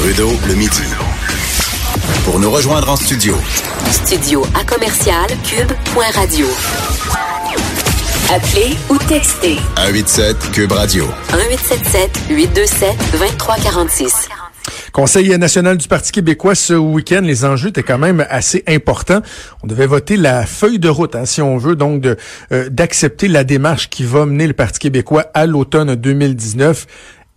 Trudeau le midi. Pour nous rejoindre en studio. Studio à commercial cube.radio. Appelez ou textez 187 Cube Radio. 1877 827 2346. Conseil national du Parti québécois ce week-end, les enjeux étaient quand même assez importants. On devait voter la feuille de route, hein, si on veut, donc euh, d'accepter la démarche qui va mener le Parti québécois à l'automne 2019.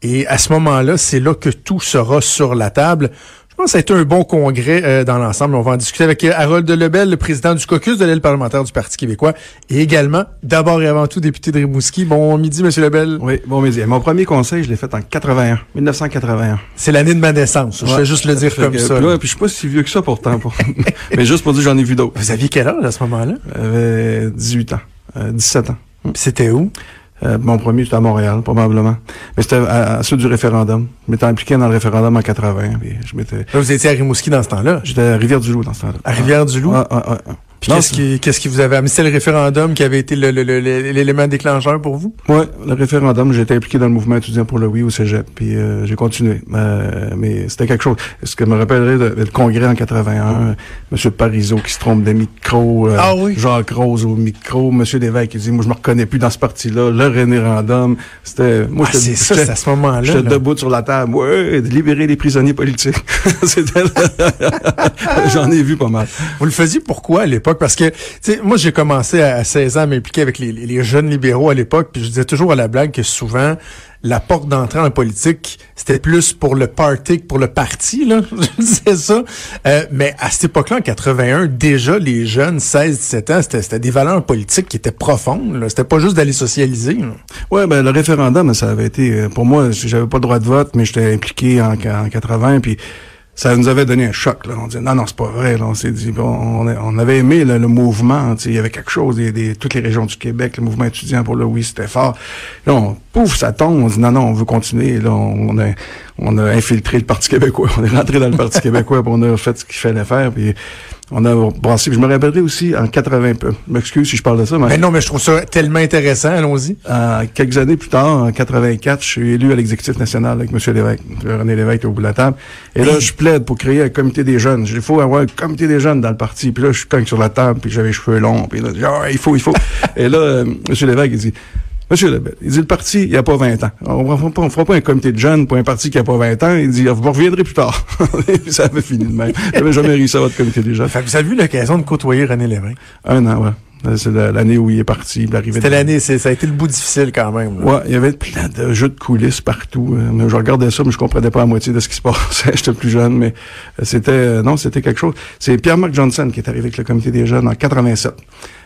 Et à ce moment-là, c'est là que tout sera sur la table. Je pense que ça a été un bon congrès euh, dans l'ensemble. On va en discuter avec euh, Harold Lebel, le président du caucus de l'aile parlementaire du Parti québécois, et également, d'abord et avant tout, député de Rimouski. Bon midi, Monsieur Lebel. Oui, bon midi. Mon premier conseil, je l'ai fait en 81, 1981. C'est l'année de ma naissance. Je vais juste le dire comme ça. Puis, puis je suis pas si vieux que ça pourtant. Pour... Mais juste pour dire j'en ai vu d'autres. Vous aviez quel âge à ce moment-là? J'avais 18 ans, euh, 17 ans. C'était où? Euh, mon premier, c'était à Montréal, probablement. Mais c'était à, à ceux du référendum. Je m'étais impliqué dans le référendum en 80. Puis je m'étais... Là, vous étiez à Rimouski dans ce temps-là? J'étais à Rivière-du-Loup dans ce temps-là. À Rivière-du-Loup? Ah, ah, ah, Puis qu'est-ce qui, qu'est-ce qui vous avait amené? C'était le référendum qui avait été le, le, le, l'élément déclencheur pour vous? Oui, le référendum. J'étais impliqué dans le mouvement étudiant pour le oui au cégep. Puis euh, j'ai continué. Euh, mais c'était quelque chose. Ce que je me rappellerai de, le congrès en 81, M. Parizeau qui se trompe de micro, euh, ah oui? Jacques Rose au micro, M. Lévesque qui dit, moi je me reconnais plus dans ce parti-là, le référendum. C'était... Moi, ah, c'est ça, c'est à ce moment-là. J'étais debout sur la table. Ouais, libérer les prisonniers politiques. J'en ai vu pas mal. Vous le faisiez pourquoi à l'époque? Parce que, tu sais, moi, j'ai commencé à 16 ans à m'impliquer avec les, jeunes libéraux à l'époque, puis je disais toujours à la blague que souvent, la porte d'entrée en politique, c'était plus pour le party que pour le parti, là. Je disais ça. Euh, mais à cette époque-là, en 81, déjà, les jeunes, 16, 17 ans, c'était des valeurs politiques qui étaient profondes. C'était pas juste d'aller socialiser, là. Ouais, ben, le référendum, ça avait été, pour moi, j'avais pas le droit de vote, mais j'étais impliqué en, en 80, puis ça nous avait donné un choc. Là. On disait non, non, c'est pas vrai. On s'est dit, bon, on, on, avait aimé le mouvement. Il y avait quelque chose. Toutes les régions du Québec, le mouvement étudiant pour le oui, c'était fort. Pouf, ça tombe. On dit non, non, on veut continuer. Là, on, a, on a infiltré le Parti québécois. On est rentré dans le Parti québécois, puis on a fait ce qu'il fallait faire. Puis on a brassé. Je me rappellerai aussi en 80 peu. Je m'excuse si je parle de ça. Mais, mais, non, mais je trouve ça tellement intéressant. Allons-y. Euh, quelques années plus tard, en 84, je suis élu à l'exécutif national avec M. Lévesque, René Lévesque au bout de la table. Et là, je plaide pour créer un comité des jeunes. Il faut avoir un comité des jeunes dans le parti. Puis là, je suis cogne sur la table, puis j'avais les cheveux longs. Puis là, ah, il faut, il faut. Et là, euh, M. Lévesque, il dit, Monsieur Lebel, il dit le parti, il n'y a pas 20 ans. On ne fera, pas un comité de jeunes pour un parti qui n'a pas 20 ans. Il dit, vous reviendrez plus tard. ça avait fini de même. J'avais jamais réussi à votre comité des jeunes. Fait que vous avez eu l'occasion de côtoyer René Lévesque? Un an, ouais. C'est l'année où il est parti, C'était l'année, ça a été le bout difficile quand même. Là. Ouais, il y avait plein de jeux de coulisses partout. Mais je regardais ça, mais je comprenais pas la moitié de ce qui se passait. J'étais plus jeune, mais c'était non, c'était quelque chose. C'est Pierre-Marc Johnson qui est arrivé avec le comité des jeunes en 87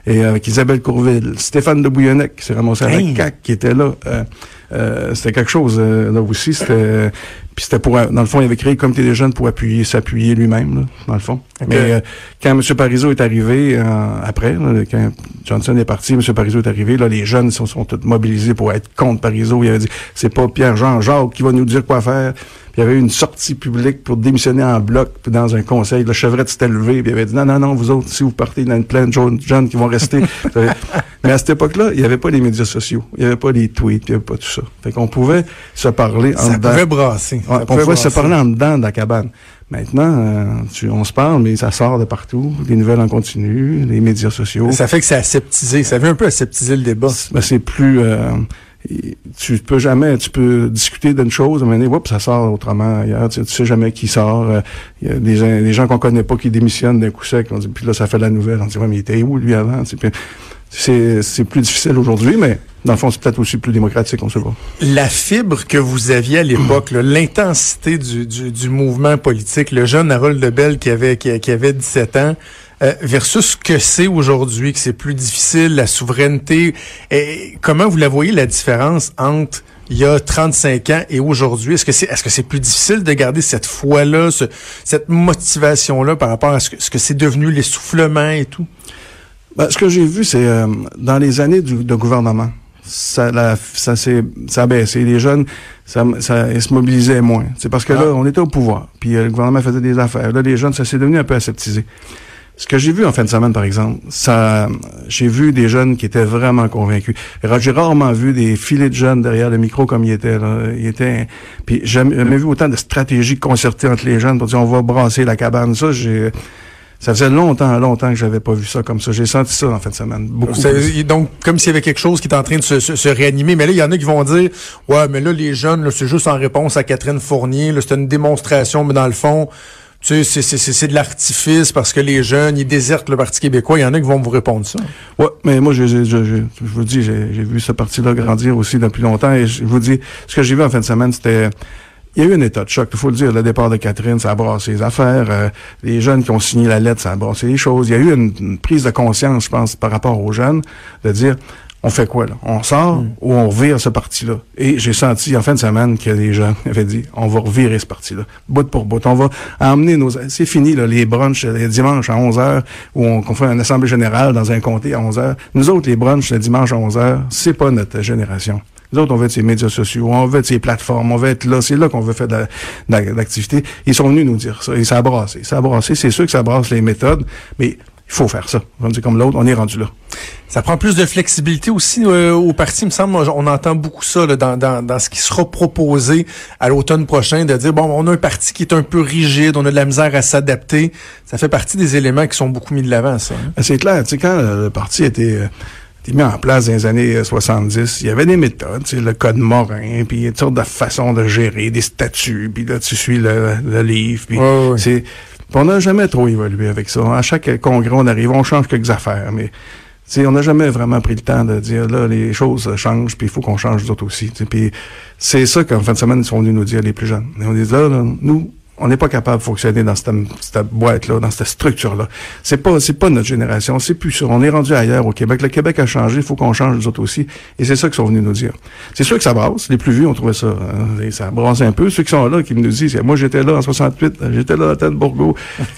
et avec Isabelle Courville, Stéphane de Bouillonnec qui s'est ramassé à la CAQ, qui était là. Euh, euh, c'était quelque chose là aussi. C'était puis c'était pour dans le fond, il avait créé le comité des jeunes pour appuyer, s'appuyer lui-même, dans le fond. Okay. Mais euh, quand M. Parizeau est arrivé après, là, quand Johnson est parti, M. Parizeau est arrivé, là, les jeunes sont, sont tous mobilisés pour être contre Parizeau. Il avait dit c'est pas Pierre-Jean Jacques qui va nous dire quoi faire il y avait une sortie publique pour démissionner en bloc puis dans un conseil. Le chevrette s'était levé puis il avait dit non, non, non, vous autres, si vous partez, il y a plein de jeunes qui vont rester. Mais à cette époque-là, il n'y avait pas les médias sociaux, il n'y avait pas les tweets, il n'y avait pas tout ça. Fait qu'on pouvait se parler en ça dedans. Pouvait brasser. on pouvait brasser. se parler en dedans de la cabane. Maintenant, euh, tu, on se parle, mais ça sort de partout. Les nouvelles en continu, les médias sociaux. Ça fait que c'est aseptisé. Ça vient un peu aseptiser le débat. Ben, c'est plus... Euh, tu peux jamais, tu peux discuter d'une chose, mais oups, ça sort autrement ailleurs. Tu, sais jamais qui sort. Euh, il y a des, des gens qu'on connaît pas qui démissionnent d'un coup sec. On dit, puis là, ça fait la nouvelle. On dit, ouais, mais il était où lui avant? C'est, c'est plus difficile aujourd'hui, mais dans le fond, c'est peut-être aussi plus démocratique, on sait pas. La fibre que vous aviez à l'époque, l'intensité du, du, du, mouvement politique, le jeune Harold Lebel qui avait, qui avait 17 ans, euh, versus ce que c'est aujourd'hui, que c'est plus difficile, la souveraineté. Et comment vous la voyez, la différence entre il y a 35 ans et aujourd'hui? Est-ce que c'est est-ce que c'est plus difficile de garder cette foi-là, ce, cette motivation-là par rapport à ce que ce que c'est devenu l'essoufflement et tout? Ben, ce que j'ai vu, c'est euh, dans les années du, de gouvernement, ça, la, ça, ça a baissé. Les jeunes, ça, ça, ils se mobilisaient moins. C'est parce que ah. là, on était au pouvoir. Puis euh, le gouvernement faisait des affaires. Là, les jeunes, ça s'est devenu un peu aseptisé. Ce que j'ai vu en fin de semaine, par exemple, ça, j'ai vu des jeunes qui étaient vraiment convaincus. J'ai rarement vu des filets de jeunes derrière le micro comme il était. Là. Il était, puis j'ai jamais vu autant de stratégies concertées entre les jeunes pour dire on va brasser la cabane. Ça, j'ai, ça faisait longtemps, longtemps que j'avais pas vu ça comme ça. J'ai senti ça en fin de semaine. Beaucoup. Donc, comme s'il y avait quelque chose qui est en train de se, se, réanimer. Mais là, il y en a qui vont dire, ouais, mais là, les jeunes, c'est juste en réponse à Catherine Fournier. C'est une démonstration, mais dans le fond, tu sais, c'est de l'artifice parce que les jeunes, ils désertent le Parti québécois. Il y en a qui vont vous répondre ça. Oui, mais moi, je, je, je, je vous dis, j'ai vu ce parti-là grandir aussi depuis longtemps. Et je vous dis, ce que j'ai vu en fin de semaine, c'était... Il y a eu un état de choc, il faut le dire. Le départ de Catherine, ça a brassé les affaires. Euh, les jeunes qui ont signé la lettre, ça a brassé les choses. Il y a eu une prise de conscience, je pense, par rapport aux jeunes, de dire, on fait quoi là? On sort mm. ou on revire ce parti-là? Et j'ai senti en fin de semaine que les gens avaient dit, on va revirer ce parti-là, bout pour bout. On va emmener nos... C'est fini, là, les brunchs les dimanches à 11 h où on, fait une assemblée générale dans un comté à 11 h Nous autres, les brunchs le dimanche à 11 h c'est pas notre génération. Nous autres, on veut être ces médias sociaux, on veut être ces plateformes, on veut être là. C'est là qu'on veut faire de l'activité. Ils sont venus nous dire ça. Et ça a brassé. Ça a brassé. C'est sûr que ça brasse les méthodes, mais il faut faire ça. On dit comme l'autre, on est rendu là. Ça prend plus de flexibilité aussi euh, au parti, il me semble. On entend beaucoup ça là, dans, dans, dans, ce qui sera proposé à l'automne prochain, de dire, bon, on a un parti qui est un peu rigide, on a de la misère à s'adapter. Ça fait partie des éléments qui sont beaucoup mis de l'avant, ça. Hein. Ben, c'est clair. Tu sais, quand le parti était... Euh, mis en place dans les années 70, euh, il y avait des méthodes, tu sais, le code Morin, puis il y a toutes sortes de façons de gérer, des statuts, puis là, tu suis le, le livre, puis c'est on n'a jamais trop évolué avec ça. À chaque congrès, on arrive, on change quelques affaires, mais on n'a jamais vraiment pris le temps de dire là, les choses changent, puis il faut qu'on change d'autres aussi. Puis c'est ça qu'en fin de semaine, ils sont venus nous dire les plus jeunes. Et on dit là, là nous, on n'est pas capable de fonctionner dans cette, cette boîte-là, dans cette structure-là. C'est pas, c'est pas notre génération, c'est plus ça. On est rendu ailleurs au Québec. Le Québec a changé, il faut qu'on change les autres aussi. Et c'est ça qu'ils sont venus nous dire. C'est sûr que ça brasse. Les plus vieux ont trouvé ça, hein, ça brasse un peu. Ceux qui sont là, qui nous disent, moi j'étais là en 68, j'étais là à tête Bourgo.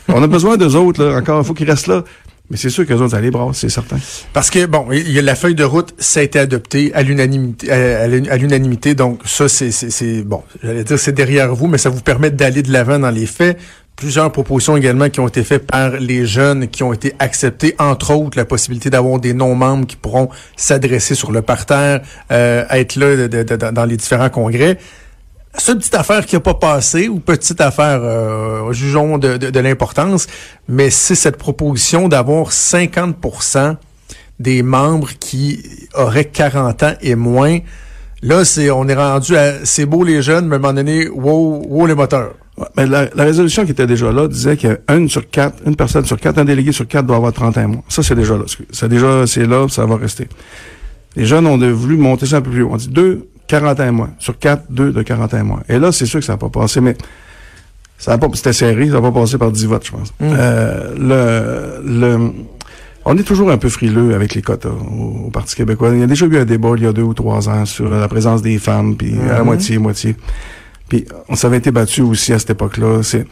on a besoin d'eux autres, là, encore, il faut qu'ils restent là. Mais c'est sûr que autres allaient brasser, c'est certain. Parce que, bon, il y a la feuille de route, ça a été adopté à l'unanimité. Donc, ça, c'est, c'est, bon, j'allais dire, c'est derrière vous, mais ça vous permet d'aller de l'avant dans les faits. Plusieurs propositions également qui ont été faites par les jeunes, qui ont été acceptées, entre autres la possibilité d'avoir des non-membres qui pourront s'adresser sur le parterre, euh, être là dans les différents congrès seule petite affaire qui n'a pas passé, ou petite affaire, euh, jugeons de, de, l'importance, mais c'est cette proposition d'avoir 50% des membres qui auraient 40 ans et moins. Là, c'est on est rendu à c'est beau les jeunes, mais à un moment donné, wow, wow les moteurs. mais la, résolution qui était déjà là disait qu'une sur quatre, une personne sur quatre, un délégué sur quatre doit avoir 31 mois. Ça, c'est déjà là. C'est déjà, c'est là, ça va rester. Les jeunes ont voulu monter ça un peu plus haut. On dit deux, 41 mois. Sur 4, 2 de 41 mois. Et là, c'est sûr que ça n'a pas passé, mais ça a pas, c'était serré, ça n'a pas passé par 10 votes, je pense. Mm. Euh, le, le, on est toujours un peu frileux avec les quotas au, Parti québécois. Il y a déjà eu un débat il y a deux ou trois ans sur la présence des femmes, puis à la mm-hmm. moitié, moitié. Puis on s'avait été battu aussi à cette époque-là. C'est,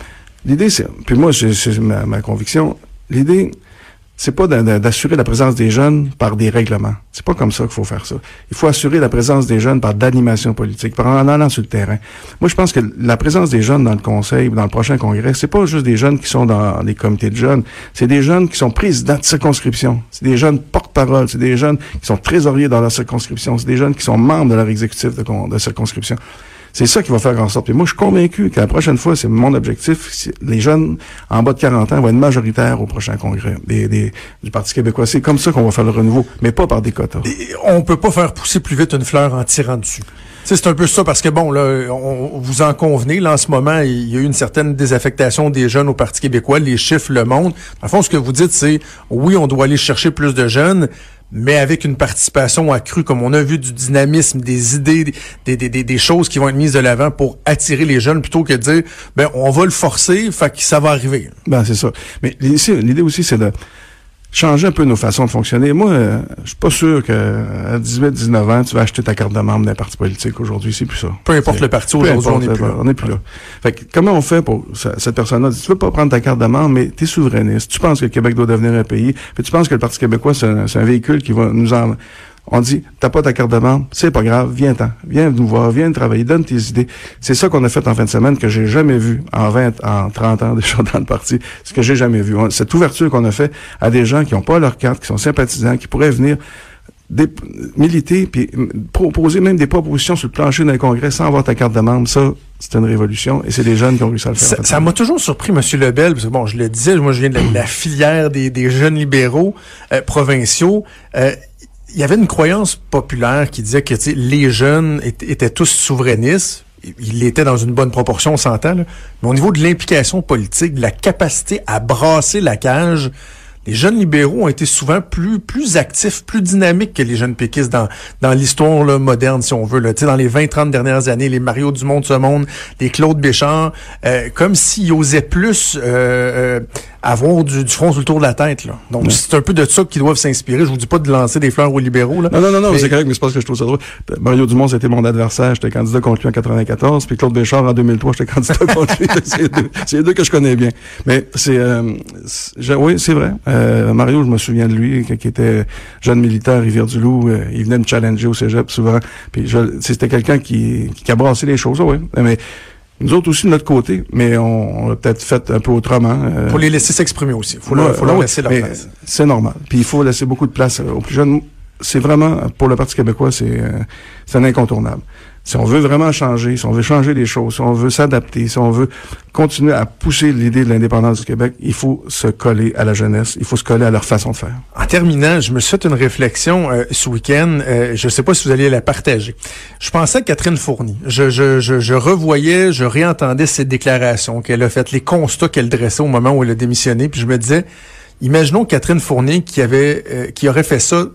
l'idée, c'est, puis moi, c'est ma, ma conviction, l'idée, c'est pas d'assurer la présence des jeunes par des règlements. C'est pas comme ça qu'il faut faire ça. Il faut assurer la présence des jeunes par d'animation politique, par en allant sur le terrain. Moi, je pense que la présence des jeunes dans le conseil ou dans le prochain congrès, c'est pas juste des jeunes qui sont dans les comités de jeunes, c'est des jeunes qui sont présidents de circonscription. C'est des jeunes porte-parole, c'est des jeunes qui sont trésoriers dans leur circonscription, c'est des jeunes qui sont membres de leur exécutif de, de circonscription. C'est ça qui va faire en sorte. Et moi, je suis convaincu que la prochaine fois, c'est mon objectif, les jeunes en bas de 40 ans vont être majoritaires au prochain congrès des, du Parti québécois. C'est comme ça qu'on va faire le renouveau, mais pas par des quotas. Et on peut pas faire pousser plus vite une fleur en tirant dessus. C'est un peu ça parce que bon là, on, vous en convenez là en ce moment, il y a eu une certaine désaffectation des jeunes au Parti québécois, les chiffres le montrent. En fond, ce que vous dites, c'est oui, on doit aller chercher plus de jeunes, mais avec une participation accrue, comme on a vu du dynamisme, des idées, des, des, des, choses qui vont être mises de l'avant pour attirer les jeunes, plutôt que de dire, ben on va le forcer, fait que ça va arriver. Ben c'est ça. Mais l'idée aussi, c'est de changer un peu nos façons de fonctionner. Moi, euh, je suis pas sûr qu'à 18, 19 ans, tu vas acheter ta carte de membre d'un parti politique aujourd'hui. C'est plus ça. Peu importe le parti, aujourd'hui, on n'est plus là. On n'est plus là. Fait que, comment on fait pour cette personne-là? Tu veux pas prendre ta carte de membre, mais tu es souverainiste. Tu penses que le Québec doit devenir un pays, puis tu penses que le Parti québécois, c'est un, véhicule qui va nous en On dit, t'as pas ta carte de membre, c'est pas grave, viens-t'en, viens nous voir, viens travailler, donne tes idées. C'est ça qu'on a fait en fin de semaine que j'ai jamais vu en 20, en 30 ans déjà dans le parti. Ce que j'ai jamais vu. Cette ouverture qu'on a fait à des gens qui n'ont pas leur carte, qui sont sympathisants, qui pourraient venir des, militer puis proposer même des propositions sur le plancher d'un congrès sans avoir ta carte de membre, ça, c'est une révolution et c'est des jeunes qui ont réussi à le faire. Ça m'a toujours surpris, M. Lebel, parce que bon, je le disais, moi je viens de la, filière des, des, jeunes libéraux euh, provinciaux. Euh, il y avait une croyance populaire qui disait que les jeunes étaient, tous souverainistes. Ils l'étaient dans une bonne proportion, on s'entend. Mais au niveau de l'implication politique, de la capacité à brasser la cage, les jeunes libéraux ont été souvent plus plus actifs, plus dynamiques que les jeunes péquistes dans dans l'histoire moderne, si on veut. Là. Dans les 20-30 dernières années, les Mario Dumont de ce monde, les Claude Béchard, euh, comme s'ils osaient plus euh, euh avoir du, du front sur le tour de la tête. Là. Donc, c'est un peu de ça qu'ils doivent s'inspirer. Je vous dis pas de lancer des fleurs aux libéraux. Là. Non, non, non, non c'est correct, mais c'est parce que je trouve ça drôle. Mario Dumont, c'était mon adversaire. J'étais candidat contre lui en 94. Puis Claude Béchard, en 2003, j'étais candidat contre lui. c'est les, deux, les deux que je connais bien. Mais c'est... Euh, oui, c'est vrai. Euh, Mario, je me souviens de lui, qui était jeune militaire Rivière-du-Loup. Euh, il venait me challenger au cégep souvent. Puis c'était quelqu'un qui, qui a brassé les choses, oui. Mais nous autres aussi de notre côté, mais on, on l'a peut-être fait un peu autrement. Euh. faut les laisser s'exprimer aussi. Faut, leur, faut leur laisser leur place. C'est normal. Puis il faut laisser beaucoup de place aux plus jeunes. C'est vraiment, pour le Parti québécois, c'est euh, un incontournable si on veut vraiment changer, si on veut changer les choses, si on veut s'adapter, si on veut continuer à pousser l'idée de l'indépendance du Québec, il faut se coller à la jeunesse, il faut se coller à leur façon de faire. En terminant, je me fait une réflexion euh, ce week-end, euh, je ne sais pas si vous alliez la partager. Je pensais à Catherine Fournier. Je, je, je, je revoyais, je réentendais ses déclarations qu'elle a faites, les constats qu'elle dressait au moment où elle a démissionné, puis je me disais, imaginons Catherine Fournier qui avait, euh, qui aurait fait ça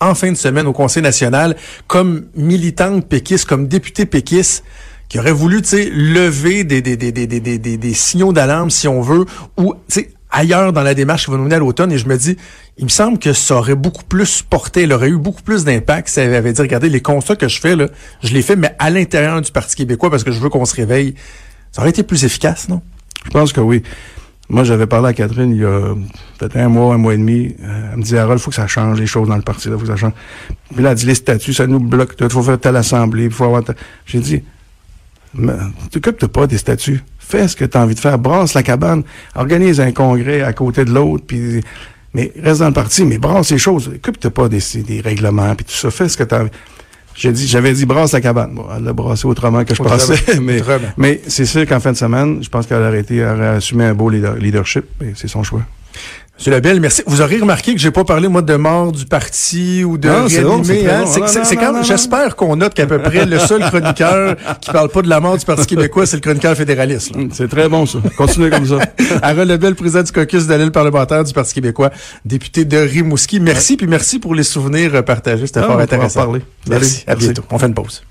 en fin de semaine au Conseil national comme militante péquiste, comme députée péquiste, qui aurait voulu, tu sais, lever des, des, des, des, des, signaux d'alarme, si on veut, ou, tu sais, ailleurs dans la démarche qui va nous mener à l'automne. Et je me dis, il me semble que ça aurait beaucoup plus porté, elle aurait eu beaucoup plus d'impact si elle avait dit, regardez, les constats que je fais, là, je les fais, mais à l'intérieur du Parti québécois parce que je veux qu'on se réveille. Ça aurait été plus efficace, non? Je pense que oui. Moi, j'avais parlé à Catherine il y a peut-être un mois, un mois et demi. Euh, elle me dit, Harold, il faut que ça change les choses dans le parti, il faut que ça change. Puis là, elle dit, les statuts, ça nous bloque, il faut faire telle assemblée, il faut avoir... J'ai dit, t'occupes pas des statuts. Fais ce que tu as envie de faire. Brasse la cabane. Organise un congrès à côté de l'autre, puis... Mais reste dans le parti, mais brasse les choses. Occupe-toi pas des, des règlements, puis tout ça. Fais ce que tu as envie. J'ai dit, j'avais dit brasse la cabane. Bon, elle l'a brassé autrement que je pensais, mais, mais c'est sûr qu'en fin de semaine, je pense qu'elle aurait été, elle aurait assumé un beau leadership, et c'est son choix. Monsieur Labelle, merci. Vous aurez remarqué que j'ai pas parlé, moi, de mort du parti ou de non, réanimer. Hein? C'est quand j'espère qu'on note qu'à peu près le seul chroniqueur qui parle pas de la mort du Parti québécois, c'est le chroniqueur fédéraliste. C'est très bon, ça. Continuez comme ça. Harold Lebel, président du caucus d'allée parlementaire du Parti québécois, député de Rimouski. Merci, puis merci pour les souvenirs partagés. C'était ah, fort intéressant. parler. Merci. À bientôt. On fait une pause.